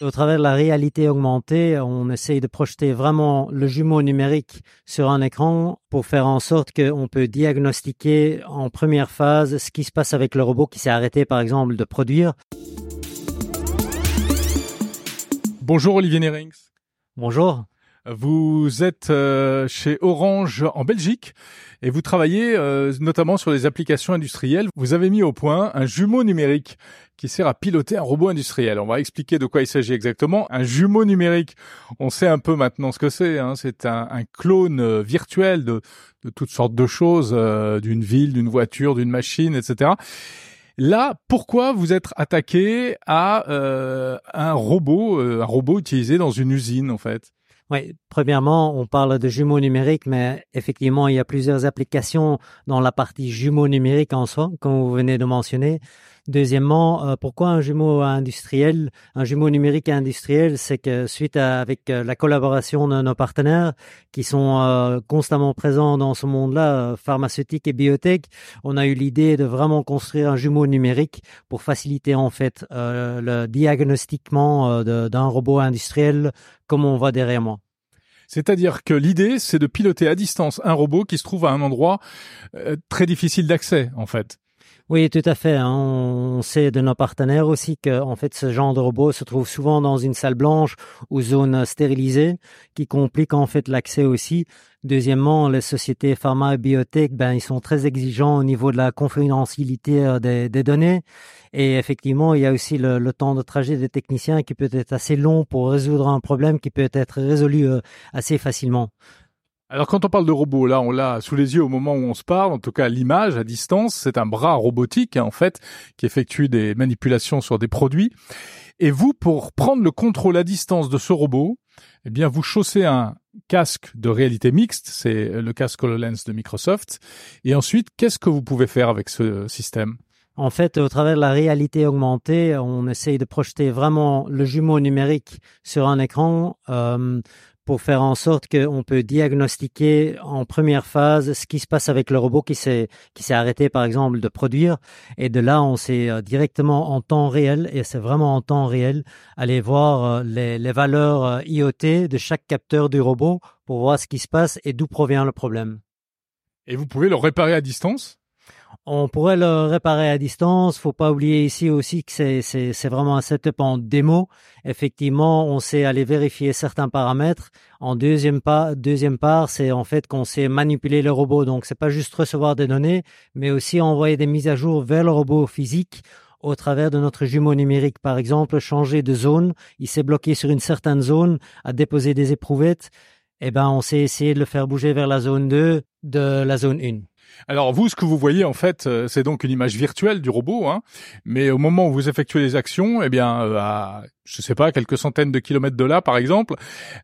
Au travers de la réalité augmentée, on essaye de projeter vraiment le jumeau numérique sur un écran pour faire en sorte qu'on peut diagnostiquer en première phase ce qui se passe avec le robot qui s'est arrêté par exemple de produire. Bonjour Olivier Nerings. Bonjour. Vous êtes euh, chez Orange en Belgique et vous travaillez euh, notamment sur les applications industrielles. Vous avez mis au point un jumeau numérique qui sert à piloter un robot industriel. On va expliquer de quoi il s'agit exactement. Un jumeau numérique, on sait un peu maintenant ce que c'est. Hein. C'est un, clone euh, virtuel de, de, toutes sortes de choses, d'une ville, d'une voiture, d'une machine, etc. Là, pourquoi vous êtes attaqué à un robot, un robot utilisé dans une usine en fait? Oui, premièrement, on parle de jumeaux numériques, mais effectivement, il y a plusieurs applications dans la partie jumeaux numériques en soi, comme vous venez de mentionner. Deuxièmement, euh, pourquoi un jumeau industriel, un jumeau numérique industriel, c'est que suite à, avec euh, la collaboration de nos partenaires qui sont euh, constamment présents dans ce monde-là, pharmaceutique et biotech, on a eu l'idée de vraiment construire un jumeau numérique pour faciliter en fait le diagnostiquement d'un robot industriel comme on voit derrière moi. C'est-à-dire que l'idée, c'est de piloter à distance un robot qui se trouve à un endroit très difficile d'accès, en fait. Oui, tout à fait. Hein. On sait de nos partenaires aussi que, en fait, ce genre de robot se trouve souvent dans une salle blanche ou zone stérilisée, qui complique en fait l'accès aussi. Deuxièmement, les sociétés pharma et biotech, ben, ils sont très exigeants au niveau de la confidentialité euh, des, données. Et effectivement, il y a aussi le, temps de trajet des techniciens qui peut être assez long pour résoudre un problème qui peut être résolu euh, assez facilement. Alors quand on parle de robot, là on l'a sous les yeux au moment où on se parle, en tout cas l'image à distance, c'est un bras robotique hein, en fait qui effectue des manipulations sur des produits. Et vous, pour prendre le contrôle à distance de ce robot, eh bien vous chaussez un casque de réalité mixte, c'est le casque HoloLens de Microsoft. Et ensuite, qu'est-ce que vous pouvez faire avec ce système? En fait, au travers de la réalité augmentée, on essaye de projeter vraiment le jumeau numérique sur un écran euh, pour faire en sorte qu'on peut diagnostiquer en première phase ce qui se passe avec le robot qui s'est qui s'est arrêté par exemple de produire et de là on sait euh, directement en temps réel et c'est vraiment en temps réel aller voir euh, les, les valeurs euh, IoT de chaque capteur du robot pour voir ce qui se passe et d'où provient le problème. Et vous pouvez le réparer à distance? On pourrait le réparer à distance. Faut pas oublier ici aussi que c'est, vraiment un setup en démo. Effectivement, on sait aller vérifier certains paramètres. En deuxième pas, deuxième part, c'est en fait qu'on sait manipuler le robot. Donc, c'est pas juste recevoir des données, mais aussi envoyer des mises à jour vers le robot physique au travers de notre jumeau numérique. Par exemple, changer de zone. Il s'est bloqué sur une certaine zone, à déposer des éprouvettes. Eh ben, on sait essayer de le faire bouger vers la zone 2 de la zone 1. Alors vous, ce que vous voyez en fait, euh, c'est donc une image virtuelle du robot, hein, mais au moment où vous effectuez les actions, eh bien, euh, je sais pas quelques centaines de kilomètres de là, par exemple,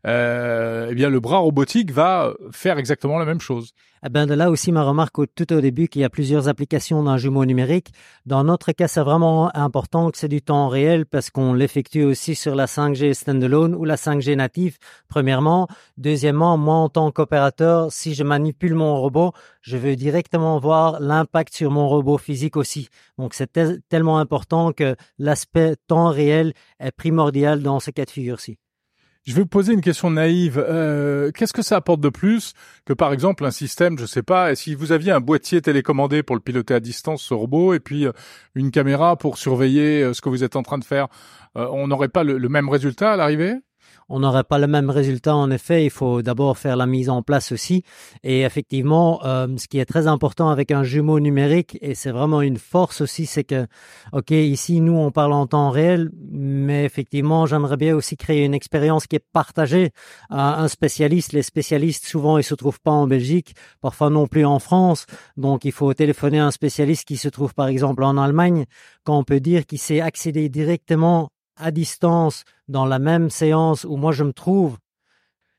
euh, eh bien le bras robotique va faire exactement la même chose. Eh ben de là aussi ma remarque tout au début qu'il y a plusieurs applications d'un jumeau numérique. Dans notre cas, c'est vraiment important que c'est du temps réel parce qu'on l'effectue aussi sur la 5G standalone ou la 5G native. Premièrement, deuxièmement, moi en tant qu'opérateur, si je manipule mon robot, je veux directement voir l'impact sur mon robot physique aussi. Donc c'est tellement important que l'aspect temps réel est primordial Je vais vous poser une question naïve. Euh, Qu'est-ce que ça apporte de plus que par exemple un système, je sais pas, si vous aviez un boîtier télécommandé pour le piloter à distance, ce robot, et puis euh, une caméra pour surveiller euh, ce que vous êtes en train de faire, on n'aurait pas le même résultat à l'arrivée? On n'aurait pas le même résultat. En effet, il faut d'abord faire la mise en place aussi. Et effectivement, euh, ce qui est très important avec un jumeau numérique, et c'est vraiment une force aussi, c'est que, ok, ici nous on parle en temps réel, mais effectivement, j'aimerais bien aussi créer une expérience qui est partagée à un spécialiste. Les spécialistes, souvent, ils se trouvent pas en Belgique, parfois non plus en France. Donc, il faut téléphoner à un spécialiste qui se trouve par exemple en Allemagne, quand on peut dire qu'il sait accéder directement à distance dans la même séance où moi je me trouve,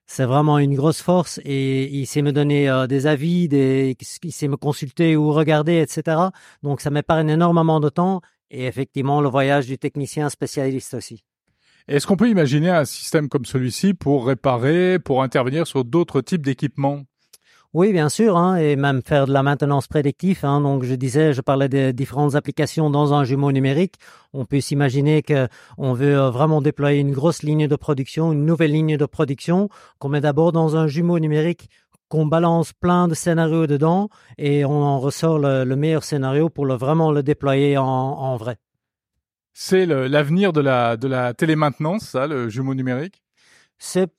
c'est vraiment une grosse force et il sait me donner euh, des avis, il sait me consulter ou regarder, etc. Donc ça m'épargne énormément de temps et effectivement le voyage du technicien spécialiste aussi. Est-ce qu'on peut imaginer un système comme celui-ci pour réparer, pour intervenir sur d'autres types d'équipements? Oui, bien sûr, hein, et même faire de la maintenance prédictive. Hein, donc, je disais, je parlais des différentes applications dans un jumeau numérique. On peut s'imaginer que on veut euh, vraiment déployer une grosse ligne de production, une nouvelle ligne de production, qu'on met d'abord dans un jumeau numérique qu'on balance plein de scénarios dedans et on en ressort le, meilleur scénario pour le, vraiment le déployer en, en vrai. C'est l'avenir de la, de la télémaintenance, ça, le jumeau numérique? C'est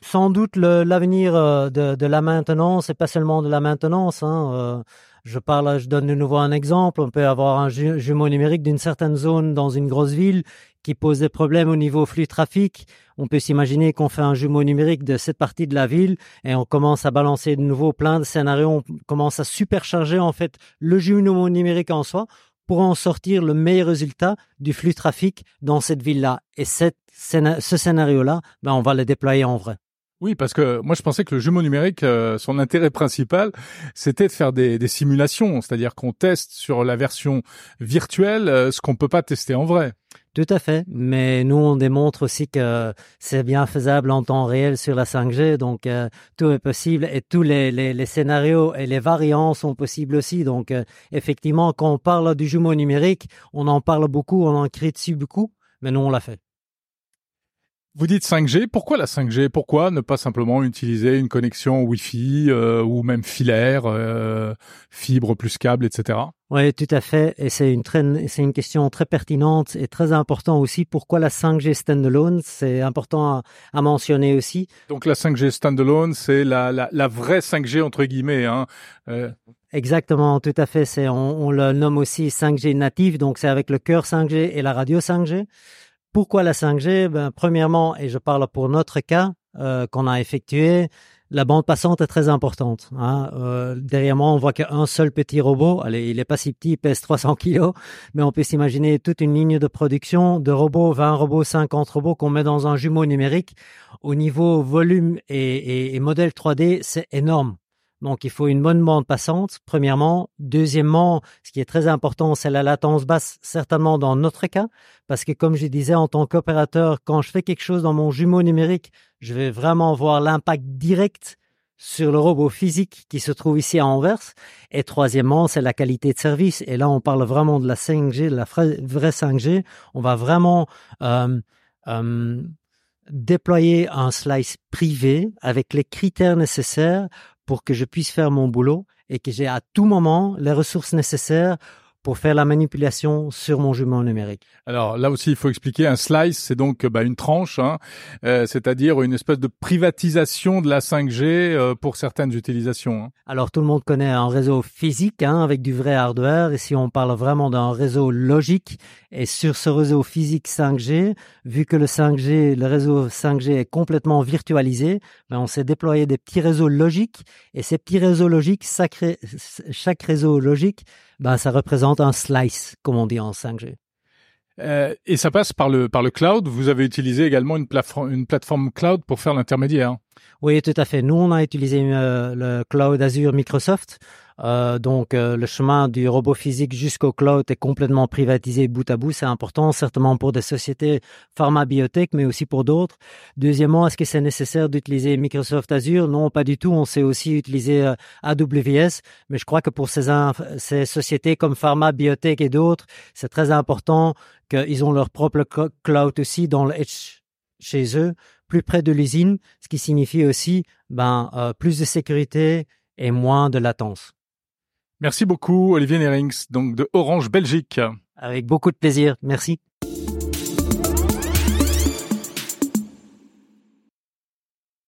sans doute l'avenir euh, de, la maintenance et pas seulement de la maintenance. Hein. Euh, je parle, je donne de nouveau un exemple. On peut avoir un jumeau numérique d'une certaine zone dans une grosse ville qui pose des problèmes au niveau flux trafic. On peut s'imaginer qu'on fait un jumeau numérique de cette partie de la ville et on commence à balancer de nouveau plein de scénarios. On commence à supercharger en fait le jumeau numérique en soi pour en sortir le meilleur résultat du flux trafic dans cette ville-là. Et ce scénario-là, ben, on va le déployer en vrai. Oui, parce que moi je pensais que le jumeau numérique, euh, son intérêt principal, c'était de faire des, des simulations, c'est-à-dire qu'on teste sur la version virtuelle euh, ce qu'on peut pas tester en vrai. Tout à fait, mais nous on démontre aussi que c'est bien faisable en temps réel sur la 5G, donc euh, tout est possible et tous les, les, les, scénarios et les variants sont possibles aussi. Donc effectivement, quand on parle du jumeau numérique, on en parle beaucoup, on en dessus beaucoup, mais nous on l'a fait. Vous dites 5G, pourquoi la 5G Pourquoi ne pas simplement utiliser une connexion Wi-Fi euh, ou même filaire, euh, fibre plus câble, etc. Oui, tout à fait. Et c'est une c'est une question très pertinente et très importante aussi. Pourquoi la 5G standalone? C'est important à, mentionner aussi. Donc la 5G standalone, c'est la, la, la, vraie 5G entre guillemets. Hein. Euh... Exactement, tout à fait. C'est on, on le nomme aussi 5G native. Donc c'est avec le cœur 5G et la radio 5G. Pourquoi la 5G ben, Premièrement, et je parle pour notre cas euh, qu'on a effectué, la bande passante est très importante. Hein. Euh, derrière moi, on voit qu'un seul petit robot. Allez, il est pas si petit, il pèse 300 kilos, mais on peut s'imaginer toute une ligne de production de robots, 20 robots, 50 robots qu'on met dans un jumeau numérique. Au niveau volume et, et modèle 3D, c'est énorme. Donc, il faut une bonne bande passante, premièrement. Deuxièmement, ce qui est très important, c'est la latence basse, certainement dans notre cas, parce que comme je disais, en tant qu'opérateur, quand je fais quelque chose dans mon jumeau numérique, je vais vraiment voir l'impact direct sur le robot physique qui se trouve ici à Anvers. Et troisièmement, c'est la qualité de service. Et là, on parle vraiment de la 5G, de la vraie 5G. On va vraiment euh, euh, déployer un slice privé avec les critères nécessaires pour que je puisse faire mon boulot et que j'ai à tout moment les ressources nécessaires pour faire la manipulation sur mon jumeau numérique. Alors là aussi, il faut expliquer un slice, c'est donc bah, une tranche, hein, euh, c'est-à-dire une espèce de privatisation de la 5G euh, pour certaines utilisations. Hein. Alors tout le monde connaît un réseau physique hein, avec du vrai hardware, et si on parle vraiment d'un réseau logique, et sur ce réseau physique 5G, vu que le 5G, le réseau 5G est complètement virtualisé, ben on s'est déployé des petits réseaux logiques, et ces petits réseaux logiques, chaque réseau logique ben, ça représente un slice, comme on dit en 5G. Euh, et ça passe par le par le cloud. Vous avez utilisé également une plateforme une plateforme cloud pour faire l'intermédiaire. Oui, tout à fait. Nous, on a utilisé euh, le cloud Azure Microsoft euh, donc euh, le chemin du robot physique jusqu'au cloud est complètement privatisé bout à bout. C'est important, certainement pour des sociétés pharma-biotech, mais aussi pour d'autres. Deuxièmement, est-ce que c'est nécessaire d'utiliser Microsoft Azure? Non, pas du tout. On sait aussi utiliser euh, AWS, mais je crois que pour ces, ces sociétés comme pharma, biotech et d'autres, c'est très important qu'ils ont leur propre cloud aussi dans le edge chez eux, plus près de l'usine, ce qui signifie aussi ben, plus de sécurité et moins de latence. Merci beaucoup, Olivier Nerings, donc de Orange Belgique. Avec beaucoup de plaisir. Merci.